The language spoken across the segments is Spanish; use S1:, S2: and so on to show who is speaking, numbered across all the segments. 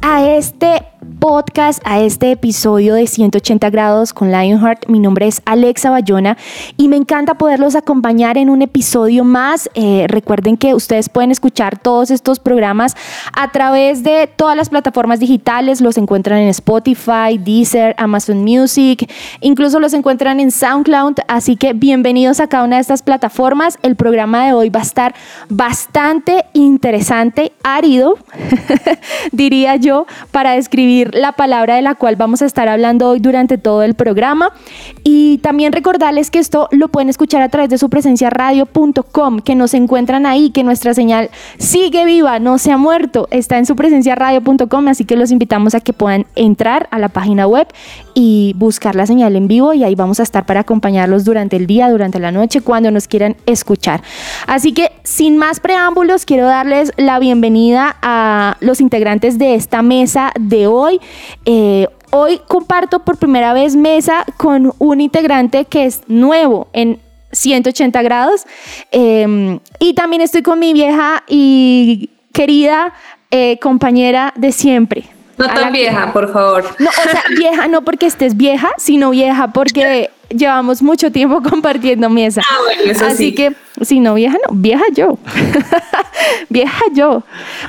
S1: a este podcast, a este episodio de 180 grados con Lionheart. Mi nombre es Alexa Bayona y me encanta poderlos acompañar en un episodio más. Eh, recuerden que ustedes pueden escuchar todos estos programas a través de todas las plataformas digitales. Los encuentran en Spotify, Deezer, Amazon Music, incluso los encuentran en SoundCloud. Así que bienvenidos a cada una de estas plataformas. El programa de hoy va a estar bastante interesante, árido, diría yo, para describir la palabra de la cual vamos a estar hablando hoy durante todo el programa. Y también recordarles que esto lo pueden escuchar a través de su presencia radio.com, que nos encuentran ahí, que nuestra señal sigue viva, no se ha muerto, está en su presencia radio.com, así que los invitamos a que puedan entrar a la página web y buscar la señal en vivo y ahí vamos a estar para acompañarlos durante el día, durante la noche, cuando nos quieran escuchar. Así que sin más preámbulos, quiero darles la bienvenida a los integrantes de esta mesa de hoy. Eh, hoy comparto por primera vez mesa con un integrante que es nuevo en 180 grados. Em, y también estoy con mi vieja y querida eh, compañera de siempre.
S2: No tan vieja, por favor.
S1: No, o sea, vieja no porque estés vieja, sino vieja porque llevamos mucho tiempo compartiendo mesa. Ah, bueno, eso Así que, si no vieja, no, vieja yo. vieja yo.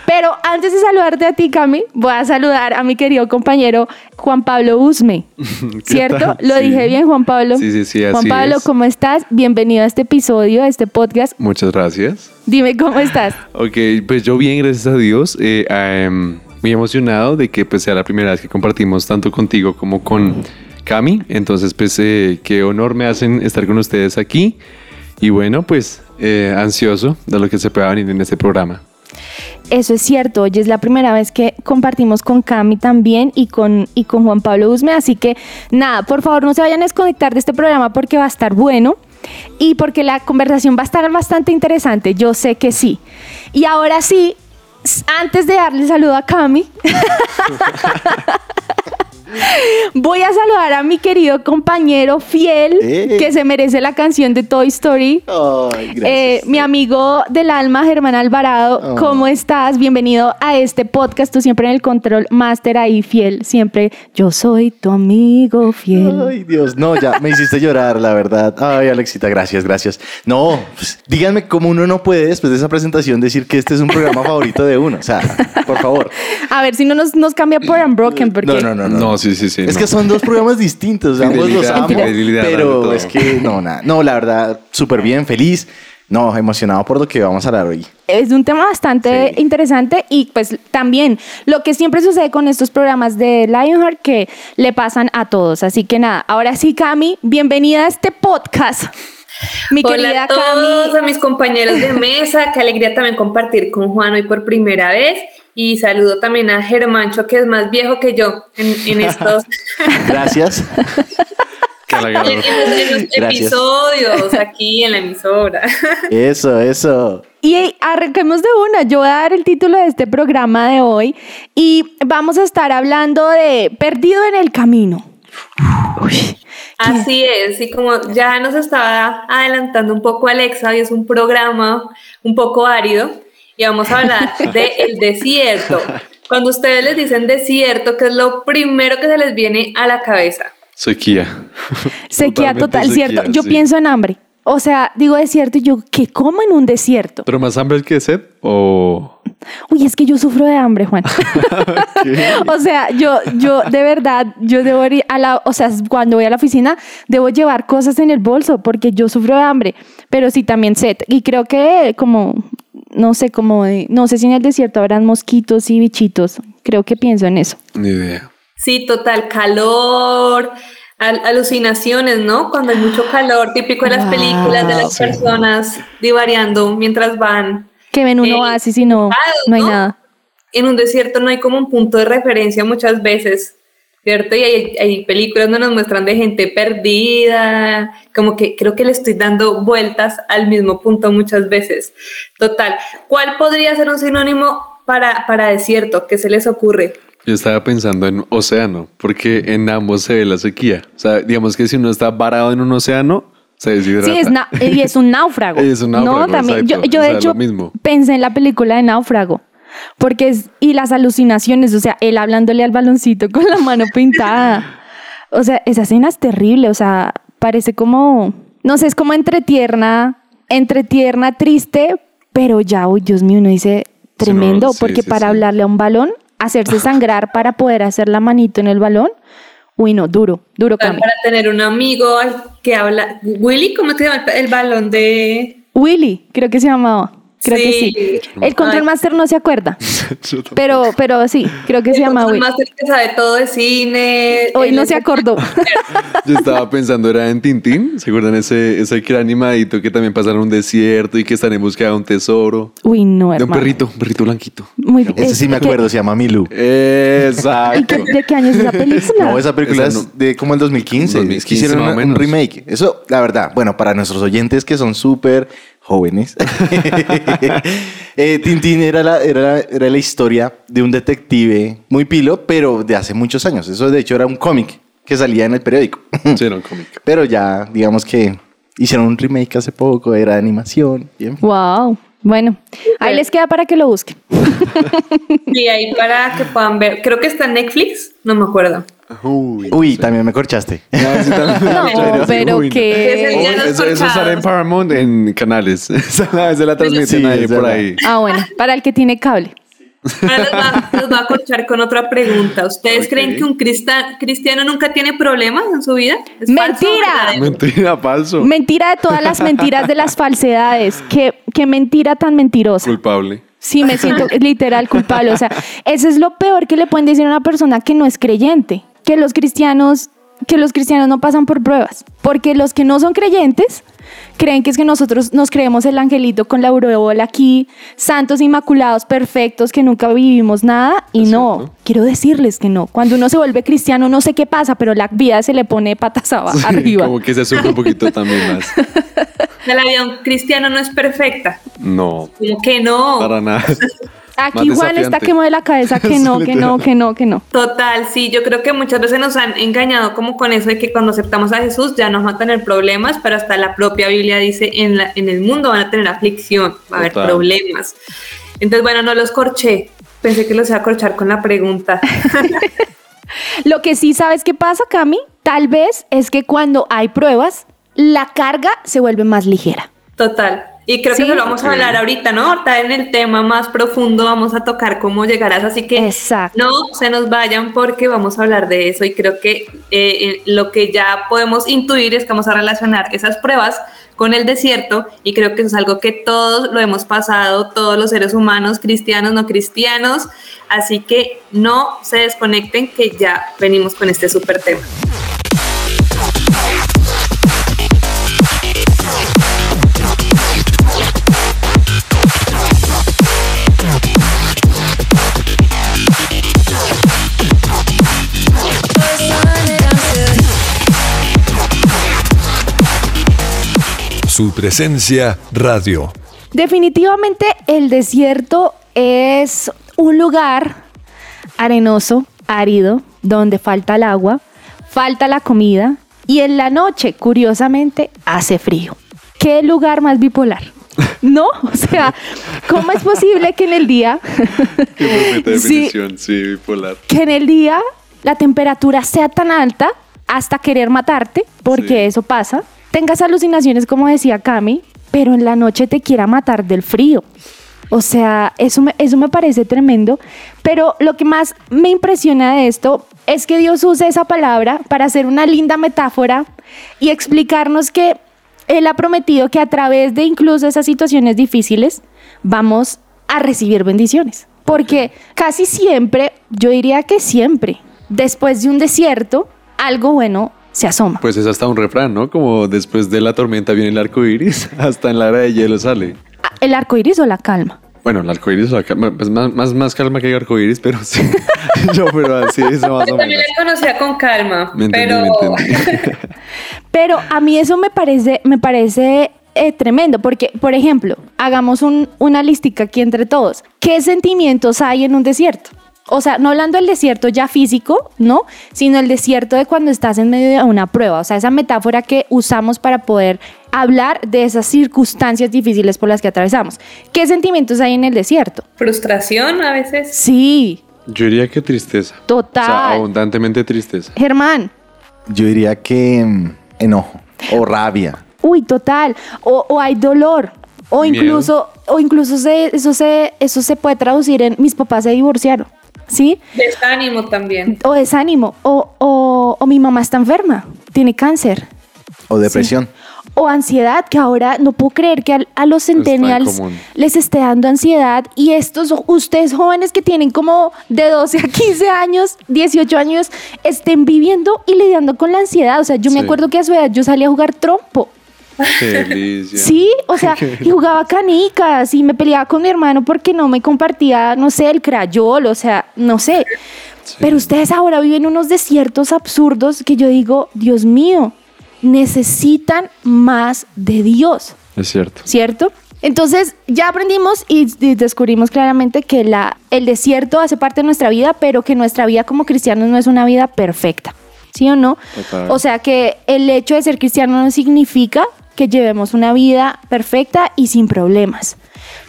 S1: Pero antes de saludarte a ti, Cami, voy a saludar a mi querido compañero Juan Pablo Usme. ¿Cierto? Lo dije bien, Juan Pablo.
S3: Sí, sí, sí. Así
S1: Juan Pablo, ¿cómo estás? Bienvenido a este episodio, a este podcast.
S3: Muchas gracias.
S1: Dime cómo estás.
S3: Ok, pues yo bien, gracias a Dios. Eh, em, muy emocionado de que pues sea la primera vez que compartimos tanto contigo como con Cami. Entonces, pues, eh, qué honor me hacen estar con ustedes aquí. Y bueno, pues, eh, ansioso de lo que se pueda venir en este programa.
S1: Eso es cierto, hoy es la primera vez que compartimos con Cami también y con, y con Juan Pablo Usme, así que nada, por favor no se vayan a desconectar de este programa porque va a estar bueno y porque la conversación va a estar bastante interesante, yo sé que sí. Y ahora sí, antes de darle saludo a Cami, Voy a saludar a mi querido compañero fiel eh. que se merece la canción de Toy Story. Eh, mi amigo del alma, Germán Alvarado. Oh. ¿Cómo estás? Bienvenido a este podcast. Tú siempre en el control master ahí, fiel. Siempre yo soy tu amigo fiel.
S4: Ay, Dios, no, ya me hiciste llorar, la verdad. Ay, Alexita, gracias, gracias. No, pues, díganme cómo uno no puede después de esa presentación decir que este es un programa favorito de uno. O sea, por favor.
S1: A ver si no nos, nos cambia por Unbroken. Porque...
S4: No, no, no. no.
S3: no sí, sí, sí.
S4: Es que son dos programas distintos, ambos los amo, pero es que no, nada. No, la verdad, súper bien, feliz. No, emocionado por lo que vamos a hablar hoy.
S1: Es un tema bastante interesante y pues también lo que siempre sucede con estos programas de Lionheart que le pasan a todos. Así que nada, ahora sí, Cami, bienvenida a este podcast.
S2: Mi Hola a todos, a mis compañeros de mesa, qué alegría también compartir con Juan hoy por primera vez. Y saludo también a Germancho, que es más viejo que yo en, estos.
S4: Gracias.
S2: en, los episodios aquí en la emisora.
S4: Eso, eso.
S1: Y arranquemos de una. Yo voy a dar el título de este programa de hoy y vamos a estar hablando de Perdido en el Camino.
S2: Así es, y como ya nos estaba adelantando un poco Alexa, y es un programa un poco árido, y vamos a hablar del desierto. Cuando ustedes les dicen desierto, ¿qué es lo primero que se les viene a la cabeza?
S3: Sequía.
S1: Sequía total, cierto. Yo pienso en hambre. O sea, digo desierto y yo, ¿qué como en un desierto?
S3: ¿Pero más hambre que sed o...?
S1: Uy, es que yo sufro de hambre, Juan. o sea, yo, yo de verdad, yo debo ir a la, o sea, cuando voy a la oficina, debo llevar cosas en el bolso porque yo sufro de hambre, pero sí también sed. Y creo que como no sé cómo, no sé si en el desierto habrán mosquitos y bichitos. Creo que pienso en eso.
S3: Ni idea.
S2: Sí, total calor. al- alucinaciones, ¿no? Cuando hay mucho calor, típico de las películas de las personas divariando mientras van.
S1: Que ven un
S2: Eh,
S1: oasis y no, no hay
S2: ¿no?
S1: nada.
S2: En un desierto no hay como un punto de referencia muchas veces, ¿cierto? Y hay, hay películas donde nos muestran de gente perdida, como que creo que le estoy dando vueltas al mismo punto muchas veces. Total, ¿cuál podría ser un sinónimo para, para desierto? ¿Qué se les ocurre?
S3: Yo estaba pensando en océano, porque en ambos se ve la sequía. O sea, digamos que si uno está varado en un océano, se deshidrata.
S1: Sí, es na- y es un náufrago.
S3: Es un náufrago,
S1: No, también. Yo,
S3: exacto.
S1: yo
S3: O
S1: de
S3: sea,
S1: hecho
S3: lo mismo.
S1: pensé en la película de Náufrago. Porque es, y las alucinaciones, o sea, él hablándole al baloncito con la mano pintada. O sea, esa escena es terrible, o sea, parece como, no sé, es como entre tierna, entre tierna, triste, pero ya, uy, Dios mío, uno dice tremendo,
S3: no, sí,
S1: porque
S3: sí,
S1: para
S3: sí.
S1: hablarle a un balón, hacerse sangrar para poder hacer la manito en el balón, uy, no, duro, duro
S2: Para
S1: cambio.
S2: tener un amigo al que habla. Willy, ¿cómo se llama el, el balón de.?
S1: Willy, creo que se llamaba. Creo que
S2: Sí.
S1: El Control
S2: Ay.
S1: Master no se acuerda, pero, pero sí, creo que se llama
S2: El
S1: Willy.
S2: máster que sabe todo de cine.
S1: Hoy no se acordó.
S3: Yo estaba pensando, era en Tintín. ¿Se acuerdan ese, ese que era animadito que también pasaron un desierto y que están en búsqueda de un tesoro?
S1: Uy, no,
S3: De un
S1: hermano.
S3: perrito, un perrito blanquito.
S1: Muy
S4: Ese sí me
S1: ¿qué-
S4: acuerdo, se llama Milu.
S1: ¿Y qué-
S3: Exacto.
S1: ¿De qué año es esa película?
S4: No, esa película
S3: Esa
S4: es de como el 2015.
S3: 2015
S4: es que hicieron un- remake. Eso, la verdad, bueno, para nuestros oyentes que son súper jóvenes, eh, Tintín era la, era, la- era la historia de un detective muy pilo, pero de hace muchos años. Eso de hecho era un cómic que salía en el periódico.
S3: Sí, era un cómic.
S4: pero ya, digamos que hicieron un remake hace poco, era de animación. y en fin.
S1: Wow. Bueno, ahí les queda para que lo busquen.
S2: Sí, ahí para que puedan ver. Creo que está en Netflix, no me acuerdo.
S4: Uy, también me corchaste.
S1: No, pero
S3: Uy, no.
S1: que...
S2: Ese ya los
S3: Eso, eso sale en. Paramount en canales. Esa la- transmiten
S4: Sí,
S3: ahí por ahí.
S1: Ah, bueno, para el que tiene cable.
S2: Ahora les va, les va a corchar con otra pregunta. ¿Ustedes creen que un crista- cristiano nunca tiene problemas en su vida? ¿Es falso o
S1: ¡Mentira!
S3: Mentira, falso.
S1: Mentira de todas las mentiras de las falsedades. Qué, qué mentira tan mentirosa.
S3: Culpable.
S1: Sí, me siento literal culpable. O sea, eso es lo peor que le pueden decir a una persona que no es creyente. Que los cristianos, que los cristianos no pasan por pruebas. Porque los que no son creyentes creen que es que nosotros nos creemos el angelito con la aureola aquí, santos inmaculados, perfectos, que nunca vivimos nada. Y no,
S3: cierto.
S1: quiero decirles que no. Cuando uno se vuelve cristiano, no sé qué pasa, pero la vida se le pone patas arriba.
S3: Como que se sube un poquito también más.
S2: La vida cristiano no es perfecta.
S3: No,
S2: Como que no.
S3: para nada.
S1: Aquí Juan está
S3: desafiante.
S1: que mueve la cabeza que no, que no, que no, que no.
S2: Total, sí, yo creo que muchas veces nos han engañado como con eso de que cuando aceptamos a Jesús ya no vamos a tener problemas, pero hasta la propia Biblia dice en, la, en el mundo van a tener aflicción, va a haber
S3: Total.
S2: problemas. Entonces, bueno, no los corché, pensé que los iba a corchar con la pregunta.
S1: Lo que sí sabes que pasa, Cami, tal vez es que cuando hay pruebas, la carga se vuelve más ligera.
S2: Total. Y creo
S1: Sí.
S2: que lo vamos a hablar ahorita, ¿no? Ahorita en el tema más profundo vamos a tocar cómo llegar a eso, así que
S1: Exacto.
S2: no se nos vayan porque vamos a hablar de eso y creo que eh, eh, lo que ya podemos intuir es que vamos a relacionar esas pruebas con el desierto y creo que eso es algo que todos lo hemos pasado, todos los seres humanos, cristianos, no cristianos, así que no se desconecten que ya venimos con este súper tema.
S5: Su presencia radio.
S1: Definitivamente el desierto es un lugar arenoso, árido, donde falta el agua, falta la comida y en la noche, curiosamente, hace frío. ¿Qué lugar más bipolar? ¿No? O sea, ¿cómo es posible que en el día,
S3: Qué perfecta
S1: Sí.
S3: definición, sí, bipolar.
S1: que en el día la temperatura sea tan alta hasta querer matarte, porque
S3: Sí.
S1: eso pasa, tengas alucinaciones como decía Cami, pero en la noche te quiera matar del frío. O sea, eso me, eso me parece tremendo, pero lo que más me impresiona de esto es que Dios usa esa palabra para hacer una linda metáfora y explicarnos que Él ha prometido que a través de incluso esas situaciones difíciles vamos a recibir bendiciones. Porque casi siempre, yo diría que siempre, después de un desierto, algo bueno se asoma.
S3: Pues es hasta un refrán, ¿no? Como después de la tormenta viene el arco iris, hasta en la era de hielo sale.
S1: Ah, ¿El arco iris o la calma?
S3: Bueno, el arco iris, la calma, pues más, más, más calma que el arco iris, pero sí. Yo, pero así es más
S2: Yo
S3: o
S2: también
S3: menos.
S2: la conocía con calma,
S3: Me entendí,
S2: pero
S3: me entendí.
S1: Pero a mí eso me parece, me parece eh, tremendo, porque, por ejemplo, hagamos un- una listica aquí entre todos. ¿Qué sentimientos hay en un desierto? O sea, no hablando del desierto ya físico, ¿no? Sino el desierto de cuando estás en medio de una prueba. O sea, esa metáfora que usamos para poder hablar de esas circunstancias difíciles por las que atravesamos. ¿Qué sentimientos hay en el desierto?
S2: frustración a veces.
S1: Sí,
S3: Yo diría que tristeza.
S1: Total.
S3: O sea, abundantemente tristeza.
S1: Germán.
S4: Yo diría que mm, enojo o rabia.
S1: Uy, total. O, o hay dolor. O
S3: Miedo.
S1: incluso, o incluso se- eso, se, eso se puede traducir en mis papás se divorciaron. ¿Sí?
S2: Desánimo también.
S1: O desánimo. O, o, o mi mamá está enferma. Tiene cáncer.
S4: O depresión.
S1: O ansiedad, que ahora no puedo creer que al- a, los centennials les esté dando ansiedad. Y estos, ustedes jóvenes que tienen como de 12 a 15 años, 18 años, estén viviendo y lidiando con la ansiedad. O sea, yo me acuerdo que a su edad yo salía a jugar trompo.
S3: Delicia.
S1: Sí, o sea, y jugaba canicas y me peleaba con mi hermano porque no me compartía, no sé, el crayol, o sea, no sé. Pero ustedes ahora viven unos desiertos absurdos que yo digo, Dios mío, necesitan más de Dios,
S3: Es cierto.
S1: ¿cierto? Entonces ya aprendimos y, y descubrimos claramente que la, el desierto hace parte de nuestra vida, pero que nuestra vida como cristianos no es una vida perfecta, ¿sí o no?
S3: Total.
S1: O sea que el hecho de ser cristiano no significa que llevemos una vida perfecta y sin problemas.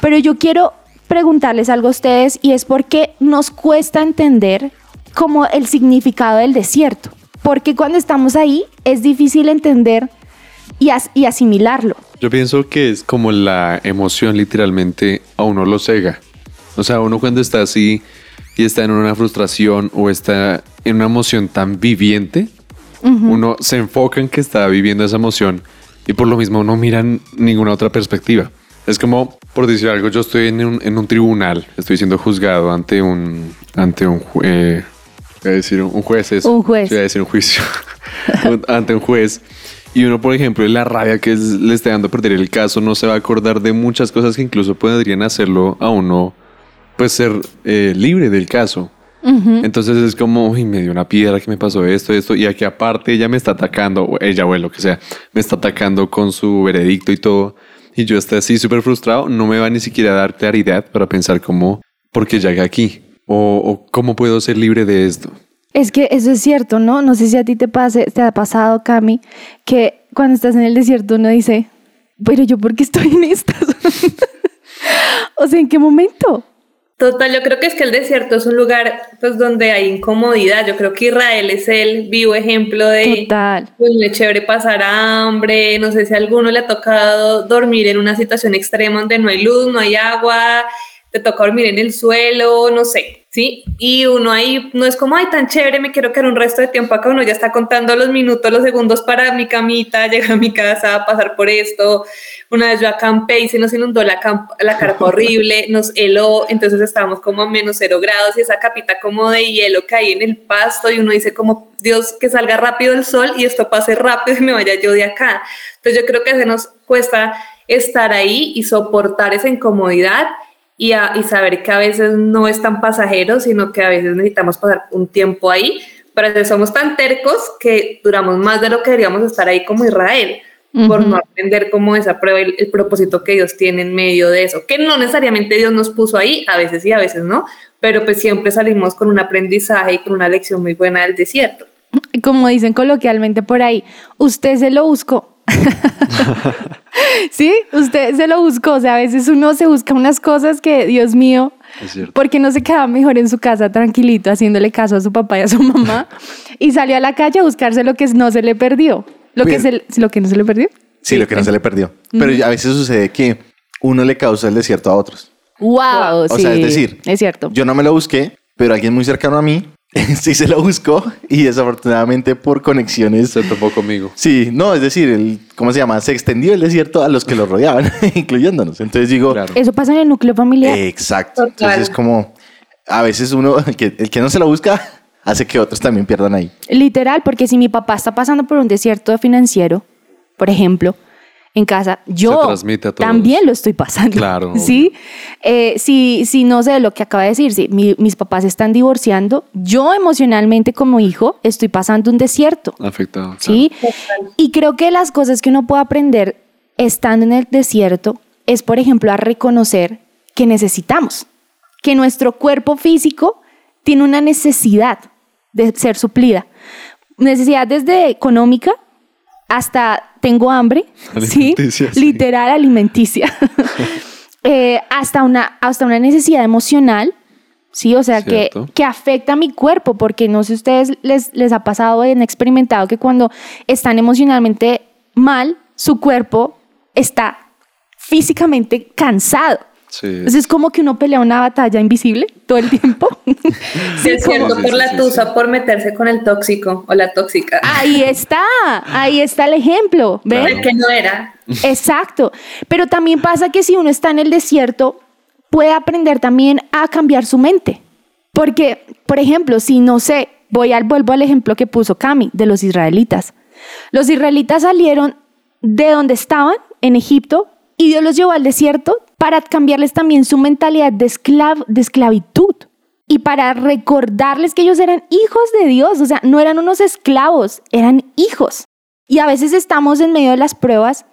S1: Pero yo quiero preguntarles algo a ustedes y es por qué nos cuesta entender como el significado del desierto. Porque cuando estamos ahí es difícil entender y, as- y asimilarlo.
S3: Yo pienso que es como la emoción literalmente a uno lo cega. O sea, uno cuando está así y está en una frustración o está en una emoción tan viviente, uno se enfoca en que está viviendo esa emoción y por lo mismo no miran ninguna otra perspectiva. Es como, por decir algo, yo estoy en un, en un tribunal, estoy siendo juzgado ante un, ante un, eh, voy a decir un juez, eso.
S1: Un juez.
S3: Voy a decir un juicio, ante un juez. Y uno, por ejemplo, la rabia que es- le esté dando a perder el caso, no se va a acordar de muchas cosas que incluso podrían hacerlo a uno, pues ser eh, libre del caso. Entonces es como, uy, me dio una piedra que me pasó esto, esto, y aquí aparte ella me está atacando, o ella o lo que sea, me está atacando con su veredicto y todo, y yo estoy así súper frustrado, no me va ni siquiera a dar claridad para pensar cómo, por qué llegué aquí, o, o cómo puedo ser libre de esto.
S1: Es que eso es cierto, ¿no? No sé si a ti te, pase, te ha pasado, Cami, que cuando estás en el desierto uno dice, pero yo por qué estoy en estas? o sea, ¿en qué momento?
S2: Total, yo creo que es que el desierto es un lugar pues donde hay incomodidad. Yo creo que Israel es el vivo ejemplo de
S1: Total.
S2: pues es chévere pasar hambre, no sé si a alguno le ha tocado dormir en una situación extrema donde no hay luz, no hay agua, te toca dormir en el suelo, no sé, ¿sí? Y uno ahí no es como, ay, tan chévere, me quiero quedar un resto de tiempo acá, uno ya está contando los minutos, los segundos para mi camita, llegar a mi casa, pasar por esto. Una vez yo acampé y se nos inundó la, la carpa horrible, nos heló, entonces estábamos como a menos cero grados y esa capita como de hielo caí en el pasto y uno dice como, Dios, que salga rápido el sol y esto pase rápido y me vaya yo de acá. Entonces yo creo que se nos cuesta estar ahí y soportar esa incomodidad y, a- y saber que a veces no es tan pasajero, sino que a veces necesitamos pasar un tiempo ahí, pero a veces somos tan tercos que duramos más de lo que deberíamos estar ahí como Israel, por no aprender como esa prueba, el, el propósito que Dios tiene en medio de eso, que no necesariamente Dios nos puso ahí, a veces sí, a veces no, pero pues siempre salimos con un aprendizaje y con una lección muy buena del desierto.
S1: Como dicen coloquialmente por ahí, usted se lo buscó. sí, usted se lo buscó. O sea, a veces uno se busca unas cosas que, Dios mío,
S3: Es cierto.
S1: ¿por qué no se quedaba mejor en su casa tranquilito haciéndole caso a su papá y a su mamá? y salió a la calle a buscarse lo que no se le perdió. Lo que, se, lo que no se le perdió.
S4: Sí, lo que no se le perdió. Pero a veces sucede que uno le causa el desierto a otros.
S1: Wow,
S4: O
S1: sí.
S4: sea, es decir,
S1: es cierto.
S4: Yo no me lo busqué, pero alguien muy cercano a mí sí se lo buscó y desafortunadamente por conexiones.
S3: Se topó conmigo.
S4: Sí, no, es decir, el, ¿cómo se llama? Se extendió el desierto a los que lo rodeaban, incluyéndonos. Entonces digo,
S3: Claro.
S1: Eso pasa en el núcleo familiar.
S4: exacto.
S2: Total.
S4: Entonces es como, a veces uno, el que, el que no se lo busca, hace que otros también pierdan ahí.
S1: Literal, porque si mi papá está pasando por un desierto financiero, por ejemplo, en casa, yo también lo estoy pasando.
S3: Claro,
S1: ¿Sí? Eh, si, si no sé lo que acaba de decir, si mi- mis papás están divorciando, yo emocionalmente como hijo estoy pasando un desierto.
S3: Afectado.
S1: ¿Sí? Y creo que las cosas que uno puede aprender estando en el desierto es, por ejemplo, a reconocer que necesitamos, que nuestro cuerpo físico tiene una necesidad de ser suplida. Necesidad desde económica hasta tengo hambre, ¿sí? Literal alimenticia. Eh, hasta, una, hasta una necesidad emocional, ¿sí? O sea, que, que afecta a mi cuerpo, porque no sé si ustedes les, les ha pasado, han experimentado que cuando están emocionalmente mal, su cuerpo está físicamente cansado.
S3: Sí.
S1: Entonces es como que uno pelea una batalla invisible todo el tiempo.
S3: Sí,
S2: por
S3: sí,
S2: la
S3: sí,
S2: tusa por meterse con el tóxico o la tóxica.
S1: ahí está, ahí está el ejemplo, ¿ven?
S2: El que no era.
S1: Exacto. Pero también pasa que si uno está en el desierto, puede aprender también a cambiar su mente. Porque, por ejemplo, si no sé, voy al, vuelvo al ejemplo que puso Cami de los israelitas. Los israelitas salieron de donde estaban, en Egipto, y Dios los llevó al desierto para cambiarles también su mentalidad de, esclav- de esclavitud y para recordarles que ellos eran hijos de Dios, o sea, no eran unos esclavos, eran hijos. Y a veces estamos en medio de las pruebas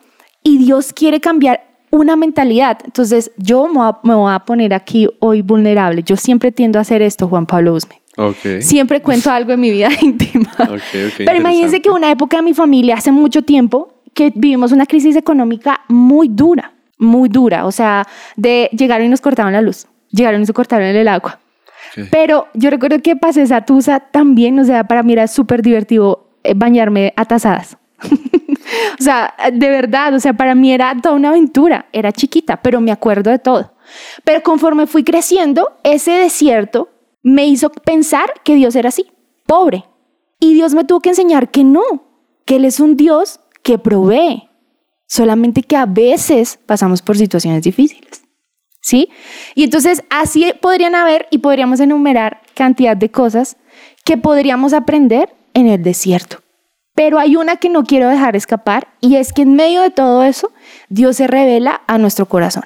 S1: y Dios quiere cambiar una mentalidad. Entonces, yo me voy a, poner aquí hoy vulnerable. Yo siempre tiendo a hacer esto, Juan Pablo Usme.
S3: Ok.
S1: Siempre cuento algo de mi vida íntima.
S3: Ok, ok,
S1: Pero imagínense que una época de mi familia, hace mucho tiempo, que vivimos una crisis económica muy dura, muy dura. O sea, de llegaron y nos cortaron la luz, llegaron y nos cortaron el agua. Pero yo recuerdo que pasé esa tusa también, o sea, para mí era súper divertido eh, bañarme a tazadas. o sea, de verdad, o sea, para mí era toda una aventura. Era chiquita, pero me acuerdo de todo. Pero conforme fui creciendo, ese desierto me hizo pensar que Dios era así, pobre. Y Dios me tuvo que enseñar que no, que Él es un Dios que provee. Solamente que a veces pasamos por situaciones difíciles. ¿Sí? Y entonces así podrían haber y podríamos enumerar cantidad de cosas que podríamos aprender en el desierto. Pero hay una que no quiero dejar escapar y es que en medio de todo eso, Dios se revela a nuestro corazón.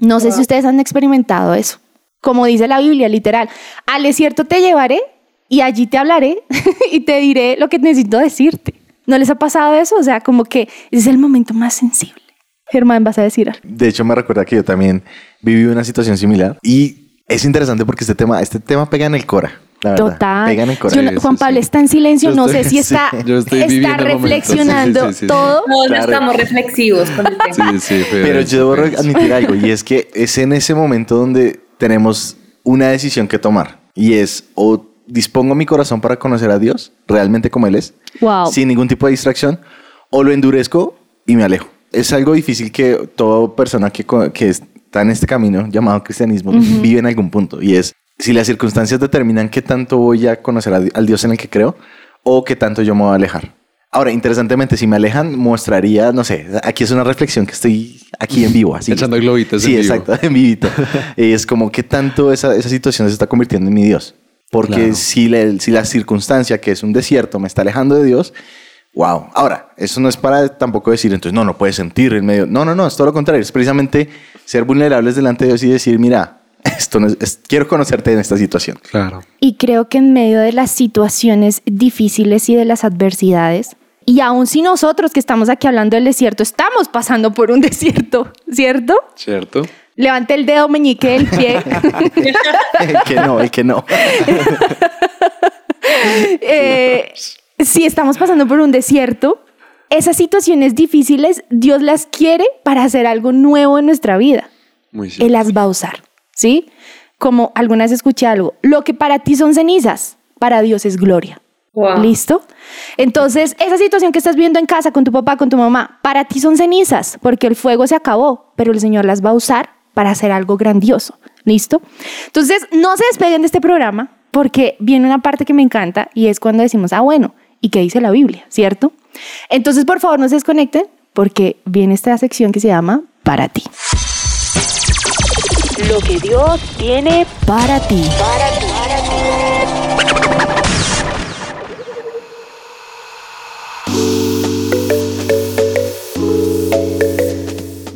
S1: No sé si ustedes han experimentado eso. Como dice la Biblia, literal, al desierto te llevaré y allí te hablaré y te diré lo que necesito decirte. ¿No les ha pasado eso? O sea, como que es el momento más sensible. Germán, vas a decir algo.
S4: De hecho, me recuerda que yo también viví una situación similar y es interesante porque este tema, este tema pega en el cora. La
S1: Total.
S4: Pega en el cora.
S1: Yo no-
S3: Sí,
S1: Juan Pablo está en silencio,
S4: Yo
S1: no
S4: estoy-
S1: sé si está,
S4: sí.
S1: Está reflexionando
S3: Sí, sí, sí, sí.
S1: todo.
S2: No, no
S4: Claro.
S2: estamos reflexivos con el tema.
S3: Sí, sí, fue
S4: Pero yo debo admitir algo y es que es en ese momento donde tenemos una decisión que tomar y es o dispongo mi corazón para conocer a Dios realmente como Él es,
S1: Wow.
S4: sin ningún tipo de distracción, o lo endurezco y me alejo. Es algo difícil que toda persona que, que está en este camino llamado cristianismo vive en algún punto y es si las circunstancias determinan qué tanto voy a conocer a al Dios en el que creo o qué tanto yo me voy a alejar. Ahora, interesantemente, si me alejan, mostraría, no sé, aquí es una reflexión que estoy aquí en vivo, así.
S3: Echando globitos
S4: Sí,
S3: en vivo.
S4: exacto, en vivito. Es como qué tanto esa, esa situación se está convirtiendo en mi Dios. Porque
S3: Claro.
S4: si, la, si la circunstancia, que es un desierto, me está alejando de Dios, wow. Ahora, eso no es para tampoco decir, entonces, no, no puedes sentir en medio. No, no, no, es todo lo contrario. Es precisamente ser vulnerables delante de Dios y decir, mira, esto no es- es- quiero conocerte en esta situación.
S3: Claro.
S1: Y creo que en medio de las situaciones difíciles y de las adversidades, y aun si nosotros que estamos aquí hablando del desierto, estamos pasando por un desierto, ¿cierto?
S3: ¿Cierto?
S1: Levante el dedo meñique del pie.
S4: el que no, el que no.
S1: Eh, si estamos pasando por un desierto, esas situaciones difíciles, Dios las quiere para hacer algo nuevo en nuestra vida.
S3: Muy
S1: Él
S3: cierto.
S1: las va a usar, ¿sí? Como alguna vez escuché algo, lo que para ti son cenizas, para Dios es gloria.
S2: Wow.
S1: ¿Listo? Entonces, esa situación que estás viendo en casa con tu papá, con tu mamá, para ti son cenizas, porque el fuego se acabó, pero el Señor las va a usar para hacer algo grandioso. ¿Listo? Entonces, no se despeguen de este programa, porque viene una parte que me encanta y es cuando decimos, ah, bueno, ¿y qué dice la Biblia? ¿Cierto? Entonces, por favor, no se desconecten, porque viene esta sección que se llama Para ti. Lo que Dios tiene para ti.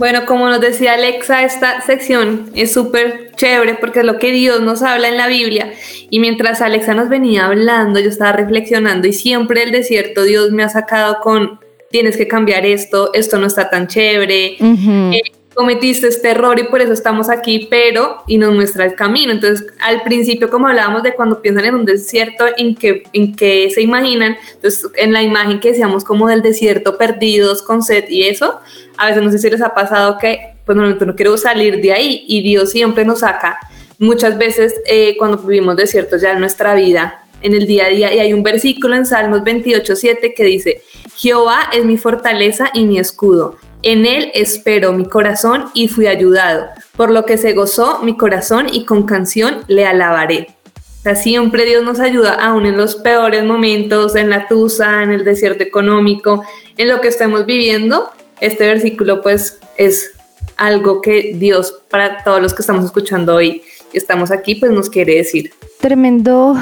S2: Bueno, como nos decía Alexa, esta sección es súper chévere porque es lo que Dios nos habla en la Biblia. Y mientras Alexa nos venía hablando, yo estaba reflexionando y siempre el desierto Dios me ha sacado con, tienes que cambiar esto, esto no está tan chévere, eh, cometiste este error y por eso estamos aquí, pero, y nos muestra el camino. Entonces, al principio, como hablábamos de cuando piensan en un desierto, en que, en que se imaginan, entonces, en la imagen que decíamos como del desierto, perdidos, con sed y eso, a veces no sé si les ha pasado que, pues, no, no quiero salir de ahí y Dios siempre nos saca. Muchas veces eh, cuando vivimos desiertos ya en nuestra vida, en el día a día, y hay un versículo en Salmos 28, 7 que dice, Jehová es mi fortaleza y mi escudo. En él espero mi corazón y fui ayudado, por lo que se gozó mi corazón y con canción le alabaré. O sea, siempre Dios nos ayuda, aún en los peores momentos, en la tusa, en el desierto económico, en lo que estemos viviendo, este versículo pues es algo que Dios para todos los que estamos escuchando hoy y estamos aquí pues nos quiere decir.
S1: Tremendo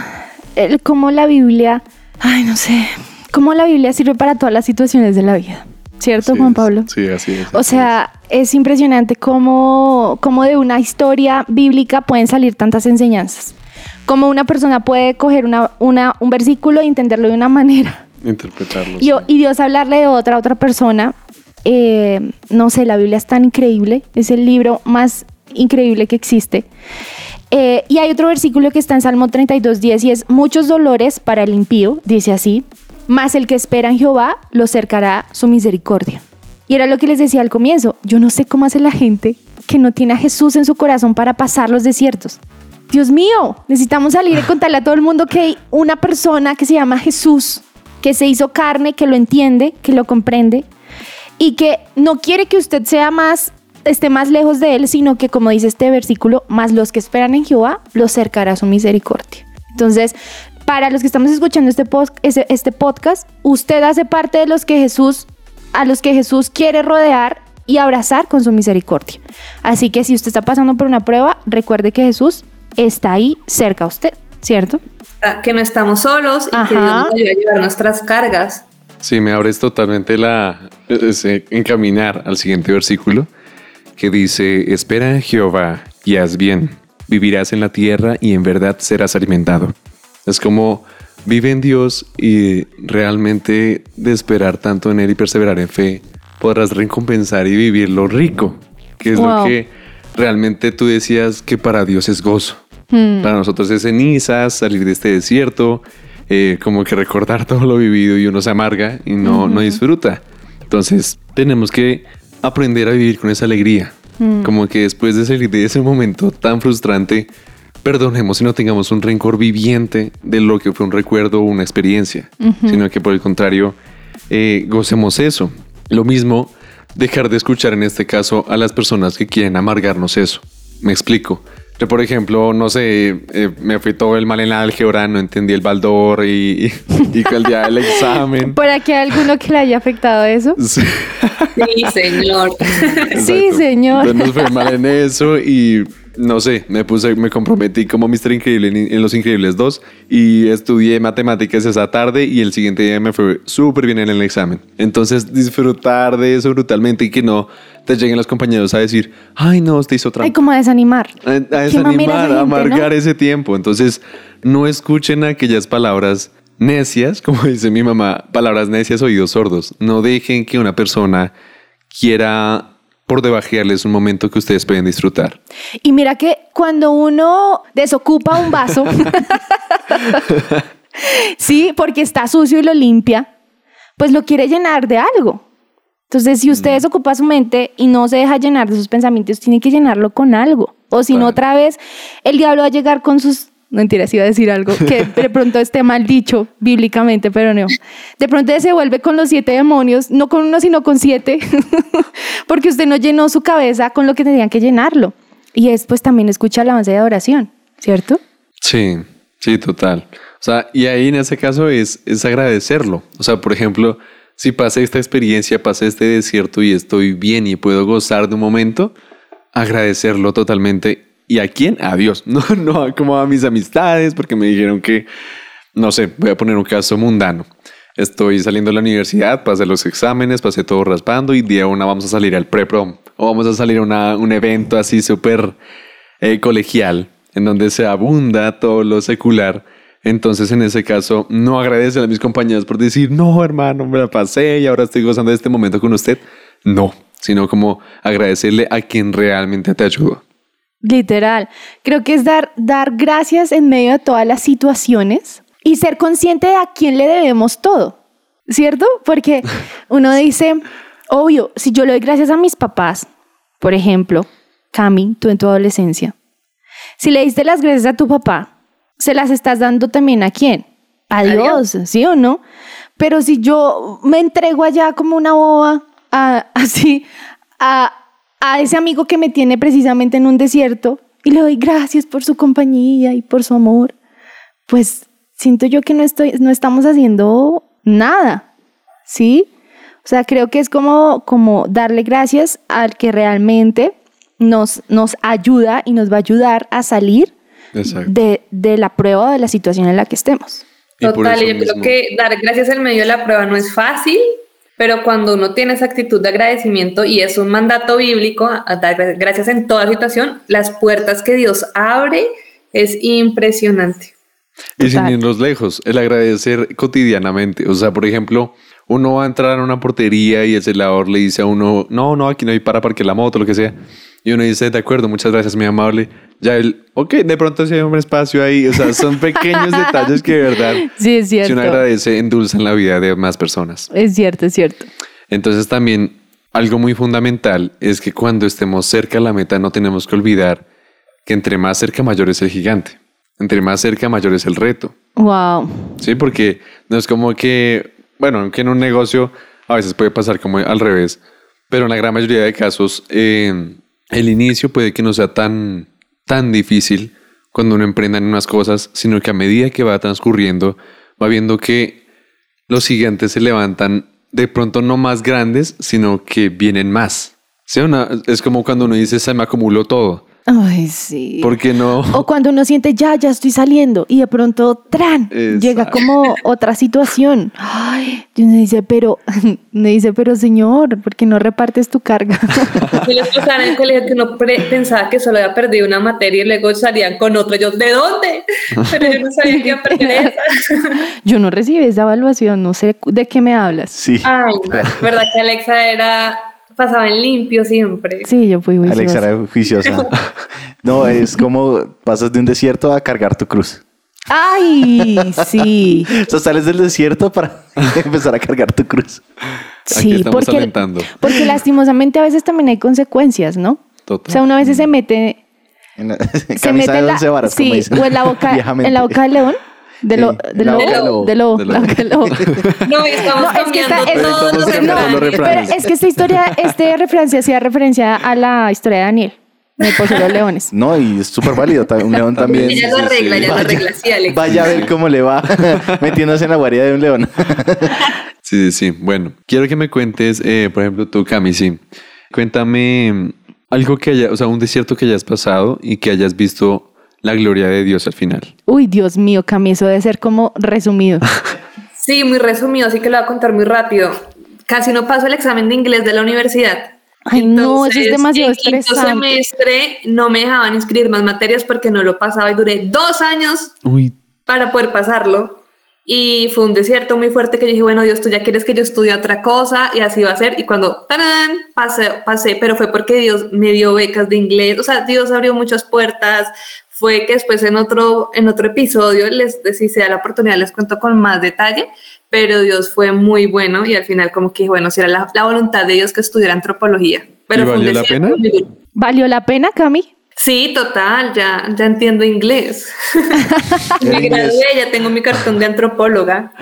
S1: el cómo la Biblia, ay no sé, cómo la Biblia sirve para todas las situaciones de la vida. ¿Cierto,
S3: Sí,
S1: Juan
S3: es-
S1: Pablo?
S3: Sí, así es.
S1: O
S3: así
S1: sea, es impresionante cómo, cómo de una historia bíblica pueden salir tantas enseñanzas. Cómo una persona puede coger una, una, un versículo e entenderlo de una manera
S3: es. interpretarlo.
S1: y,
S3: sí.
S1: y Dios hablarle de otra a otra persona. Eh, no sé, la Biblia es tan increíble, es el libro más increíble que existe. Eh, y hay otro versículo que está en Salmo 32, 10 y es muchos dolores para el impío, dice así, mas el que espera en Jehová lo cercará su misericordia. Y era lo que les decía al comienzo, yo no sé cómo hace la gente que no tiene a Jesús en su corazón para pasar los desiertos. Dios mío, necesitamos salir y contarle a todo el mundo que hay una persona que se llama Jesús, que se hizo carne, que lo entiende, que lo comprende y que no quiere que usted sea más esté más lejos de él, sino que como dice este versículo, más los que esperan en Jehová los cercará su misericordia. Entonces, para los que estamos escuchando este, post- este, este podcast, usted hace parte de los que Jesús a los que Jesús quiere rodear y abrazar con su misericordia. Así que si usted está pasando por una prueba, recuerde que Jesús está ahí cerca a usted, ¿cierto?
S2: Ah, Que no estamos solos y que
S1: Ajá.
S2: Dios nos ayuda a llevar nuestras cargas.
S3: Sí, me abres totalmente la ese encaminar al siguiente versículo que dice, espera en Jehová y haz bien, vivirás en la tierra y en verdad serás alimentado. Es como vive en Dios y realmente de esperar tanto en Él y perseverar en fe, podrás recompensar y vivir lo rico, que es lo que realmente tú decías que para Dios es gozo.
S1: Hmm.
S3: Para nosotros es cenizas, salir de este desierto, eh, como que recordar todo lo vivido y uno se amarga y no, no disfruta. Entonces tenemos que aprender a vivir con esa alegría. Como que después de salir de ese momento tan frustrante, perdonemos y no tengamos un rencor viviente de lo que fue un recuerdo o una experiencia, sino que por el contrario, eh, gocemos eso. Lo mismo, dejar de escuchar en este caso a las personas que quieren amargarnos eso. Me explico. Yo, por ejemplo, no sé, eh, me fui todo el mal en la álgebra, no entendí el baldor y, y, el día del examen.
S1: ¿Por aquí hay alguno que le haya afectado eso?
S3: Sí.
S2: Sí, Señor.
S1: Sí, señor.
S3: Entonces nos fue mal en eso y no sé, me puse, me comprometí como Mr. Increíble en, en Los Increíbles 2 y estudié matemáticas esa tarde y el siguiente día me fue súper bien en el examen. Entonces disfrutar de eso brutalmente y que no te lleguen los compañeros a decir, ay no, te hizo
S1: Hay
S3: trampa.
S1: como a desanimar.
S3: A, desanimar,
S1: esa
S3: a amargar
S1: ¿no?
S3: ese tiempo. Entonces, no escuchen aquellas palabras necias, como dice mi mamá, palabras necias, oídos sordos. No dejen que una persona quiera por debajearles un momento que ustedes pueden disfrutar.
S1: Y mira que cuando uno desocupa un vaso, sí, porque está sucio y lo limpia, pues lo quiere llenar de algo. Entonces, si usted desocupa su mente y no se deja llenar de sus pensamientos, tiene que llenarlo con algo. O si no, otra vez el diablo va a llegar con sus... Mentiras, iba a decir algo que de pronto esté mal dicho bíblicamente, pero no. De pronto se vuelve con los siete demonios, no con uno, sino con siete, porque usted no llenó su cabeza con lo que tenían que llenarlo. Y es pues también escucha alabanza y adoración, ¿cierto?
S3: Sí, sí, total. O sea, y ahí en ese caso es, es agradecerlo. O sea, por ejemplo, si pasé esta experiencia, pasé este desierto y estoy bien y puedo gozar de un momento, agradecerlo totalmente. ¿Y a quién? A Dios. No, no como a mis amistades, porque me dijeron que, no sé, voy a poner un caso mundano. Estoy saliendo de la universidad, pasé los exámenes, pasé todo raspando y día una vamos a salir al pre-prom o vamos a salir a una- un evento así súper eh, colegial en donde se abunda todo lo secular. Entonces, en ese caso, no agradece a mis compañeros por decir, no, hermano, me la pasé y ahora estoy gozando de este momento con usted. No, sino como agradecerle a quien realmente te ayudó.
S1: Literal. Creo que es dar, dar gracias en medio de todas las situaciones y ser consciente de a quién le debemos todo, ¿cierto? Porque uno dice, obvio, si yo le doy gracias a mis papás, por ejemplo, Cami, tú en tu adolescencia, si le diste las gracias a tu papá, se las estás dando también a quién? A Dios, ¿sí o no? Pero si yo me entrego allá como una boba, a- así, a, a ese amigo que me tiene precisamente en un desierto y le doy gracias por su compañía y por su amor, pues siento yo que no, estoy, no estamos haciendo nada, ¿sí? O sea, creo que es como, como darle gracias al que realmente nos, nos ayuda y nos va a ayudar a salir de, de la prueba o de la situación en la que estemos.
S2: Total, yo creo
S3: mismo-
S2: que dar gracias en medio de la prueba no es fácil, pero cuando uno tiene esa actitud de agradecimiento y es un mandato bíblico, gracias en toda situación, las puertas que Dios abre es impresionante.
S3: Y sin irnos lejos, el agradecer cotidianamente. O sea, por ejemplo, uno va a entrar a una portería y el celador le dice a uno, no, no, aquí no hay para parquear la moto, lo que sea. Y uno dice, de acuerdo, muchas gracias, muy amable. Ya él, ok, de pronto si hay un espacio ahí. O sea, son pequeños detalles que de verdad,
S1: Sí, es
S3: si uno
S1: cierto.
S3: agradece, endulzan la vida de más personas.
S1: Es cierto, es cierto.
S3: Entonces también algo muy fundamental es que cuando estemos cerca a la meta no tenemos que olvidar que entre más cerca mayor es el gigante. Entre más cerca mayor es el reto.
S1: Wow.
S3: Sí, porque no es como que, bueno, aunque en un negocio a veces puede pasar como al revés, pero en la gran mayoría de casos eh, el inicio puede que no sea tan, tan difícil cuando uno emprenda en unas cosas, sino que a medida que va transcurriendo va viendo que los gigantes se levantan de pronto no más grandes, sino que vienen más. Es como cuando uno dice, se me acumuló todo.
S1: Ay, sí.
S3: ¿Por qué no?
S1: O cuando uno siente, ya, ya estoy saliendo y de pronto, ¡tran!
S3: Exacto.
S1: Llega como otra situación. Ay, y uno dice, pero, me dice, pero señor, ¿por qué no repartes tu carga?
S2: Yo les pasaba en el colegio que uno pensaba que solo había perdido una materia y luego salían con otra. Yo, ¿de dónde? Pero yo no sabía que iba a perder esa.
S1: Yo no recibí esa evaluación, no sé de qué me hablas.
S4: Sí.
S2: Ay, no. verdad que Alexa era, pasaba en limpio siempre.
S1: Sí, yo fui
S4: Alexa
S1: juiciosa.
S4: era juiciosa. No, es como pasas de un desierto a cargar tu cruz.
S1: Ay, sí.
S4: O sea, sales del desierto para empezar a cargar tu cruz.
S1: Sí, porque,
S3: alentando.
S1: porque lastimosamente a veces también hay consecuencias, ¿no?
S3: Total.
S1: O sea, una vez se mete
S4: En la-
S1: se
S4: camisa
S1: mete
S4: de
S1: en la,
S4: once varas, como
S1: sí,
S4: dicen
S1: o en la boca, en la boca del león, de lo, de lo, de lo,
S3: del lobo.
S2: No, estamos
S1: No, es que
S2: cambiando.
S1: Pero es que esta historia, este referencia hacía referencia a la historia de Daniel, de Pozo de los Leones.
S4: No, y es súper válido. Un león también.
S2: Ella lo arregla,
S3: sí.
S2: ella lo
S4: Vaya.
S2: arregla, sí, Alex.
S4: Vaya a ver cómo le va metiéndose en la guarida de un león.
S3: Sí, sí, sí. Bueno, quiero que me cuentes, eh, por ejemplo, tú, Cami, sí. Cuéntame algo que haya, o sea, un desierto que hayas pasado y que hayas visto la gloria de Dios al final.
S1: Uy, Dios mío, Cami, eso debe ser como resumido.
S2: Sí, muy resumido, así que lo voy a contar muy rápido. Casi no paso el examen de inglés de la universidad.
S1: Ay, no, eso es demasiado
S2: en quinto
S1: estresante.
S2: semestre no me dejaban inscribir más materias porque no lo pasaba y duré dos años
S3: Uy,
S2: para poder pasarlo. Y fue un desierto muy fuerte que yo dije, bueno, Dios, tú ya quieres que yo estudie otra cosa y así va a ser. Y cuando ¡tarán! pasé, pasé, pero fue porque Dios me dio becas de inglés. O sea, Dios abrió muchas puertas. Fue que después en otro, en otro episodio, les, si se da la oportunidad, les cuento con más detalle. Pero Dios fue muy bueno y al final como que, bueno, si era la, la voluntad de Dios que estudiara antropología. Pero
S3: ¿Y
S2: fue un
S3: valió la pena?
S1: ¿Valió la pena, Cami?
S2: Sí, total, ya, ya entiendo inglés. Me gradué, ya tengo mi cartón de antropóloga.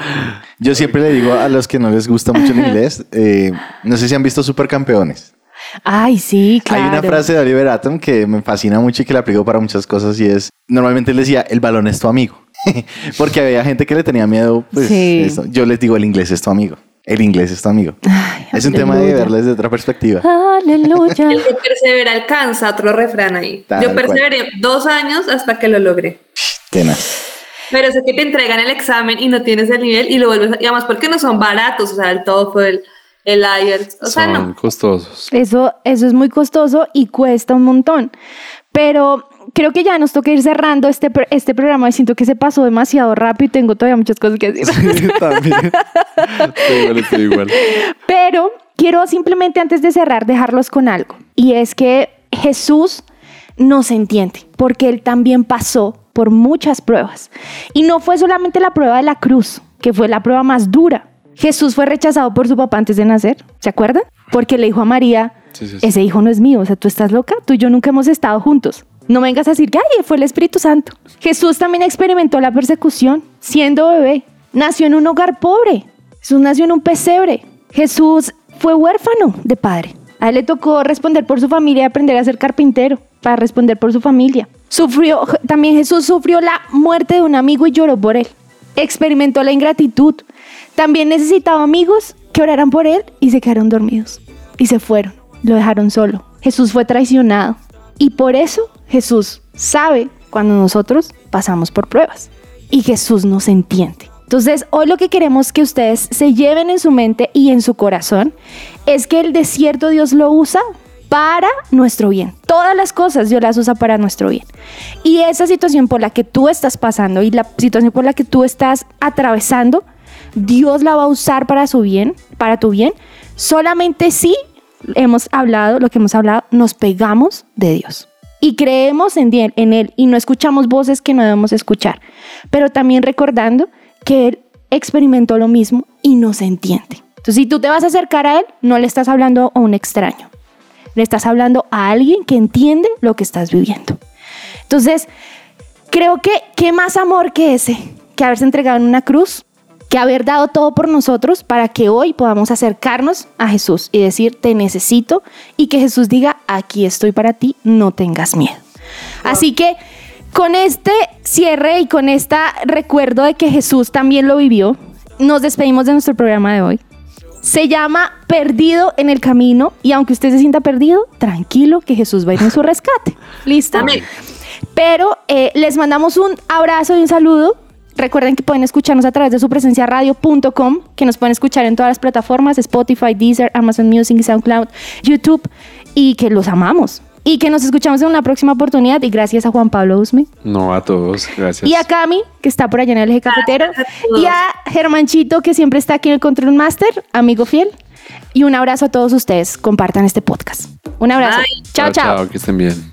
S4: Yo siempre le digo a los que no les gusta mucho el inglés, eh, no sé si han visto Supercampeones.
S1: Ay, sí, claro.
S4: Hay una frase de Oliver Atom que me fascina mucho y que la aplico para muchas cosas y es, normalmente él decía, el balón es tu amigo. Porque había gente que le tenía miedo, pues
S1: Sí.
S4: eso. yo les digo, el inglés es tu amigo. El inglés es tu amigo.
S1: Ay,
S4: es un tema de verlo desde otra perspectiva.
S1: Aleluya.
S2: El que persevera alcanza, otro refrán ahí.
S4: Tal
S2: Yo
S4: cual.
S2: perseveré dos años hasta que lo logré.
S4: Tenaz.
S2: Pero es que te entregan el examen y no tienes el nivel y lo vuelves, a- y además porque no son baratos, o sea, el TOEFL, el IELTS, o sea,
S3: Son
S2: no.
S3: costosos.
S1: Eso, eso es muy costoso y cuesta un montón. Pero creo que ya nos toca ir cerrando este, este programa y siento que se pasó demasiado rápido y tengo todavía muchas cosas que decir.
S3: También. Estoy igual, estoy igual.
S1: Pero quiero simplemente antes de cerrar dejarlos con algo. Y es que Jesús nos entiende, porque Él también pasó por muchas pruebas. Y no fue solamente la prueba de la cruz, que fue la prueba más dura. Jesús fue rechazado por su papá antes de nacer, ¿se acuerdan? Porque le dijo a María,
S3: Sí, sí, sí.
S1: ese hijo no es mío, o sea, tú estás loca, tú y yo nunca hemos estado juntos. No vengas a decir que fue el Espíritu Santo. Jesús también experimentó la persecución siendo bebé. Nació en un hogar pobre. Jesús nació en un pesebre. Jesús fue huérfano de padre. A él le tocó responder por su familia y aprender a ser carpintero para responder por su familia. Sufrió, también Jesús sufrió la muerte de un amigo y lloró por él. Experimentó la ingratitud. También necesitaba amigos que oraran por él y se quedaron dormidos. Y se fueron, lo dejaron solo. Jesús fue traicionado. Y por eso Jesús sabe cuando nosotros pasamos por pruebas. Y Jesús nos entiende. Entonces, hoy lo que queremos que ustedes se lleven en su mente y en su corazón es que el desierto Dios lo usa para nuestro bien. Todas las cosas Dios las usa para nuestro bien. Y esa situación por la que tú estás pasando y la situación por la que tú estás atravesando, Dios la va a usar para su bien, para tu bien, solamente si hemos hablado, lo que hemos hablado, nos pegamos de Dios. Y creemos en Él, en Él y no escuchamos voces que no debemos escuchar. Pero también recordando que Él experimentó lo mismo y nos entiende. Entonces, si tú te vas a acercar a Él, no le estás hablando a un extraño. Le estás hablando a alguien que entiende lo que estás viviendo. Entonces, creo que qué más amor que ese, que haberse entregado en una cruz, que haber dado todo por nosotros para que hoy podamos acercarnos a Jesús y decir, te necesito, y que Jesús diga, aquí estoy para ti, no tengas miedo. Así que con este cierre y con este recuerdo de que Jesús también lo vivió, nos despedimos de nuestro programa de hoy. Se llama Perdido en el Camino y aunque usted se sienta perdido, tranquilo que Jesús va a ir en su rescate. ¿Listo?
S2: Amén.
S1: Pero eh, les mandamos un abrazo y un saludo. Recuerden que pueden escucharnos a través de su presencia radio.com, que nos pueden escuchar en todas las plataformas, Spotify, Deezer, Amazon Music, SoundCloud, YouTube, y que los amamos. Y que nos escuchamos en una próxima oportunidad. Y gracias a Juan Pablo Usme.
S3: No, a todos. Gracias.
S1: Y a Cami, que está por allá en el eje cafetero.
S2: a.
S1: Y a Germanchito, que siempre está aquí en el Control Master, amigo fiel. Y un abrazo a todos ustedes. Compartan este podcast. Un abrazo.
S2: Bye.
S1: Chao, chao.
S3: Chao, que estén bien.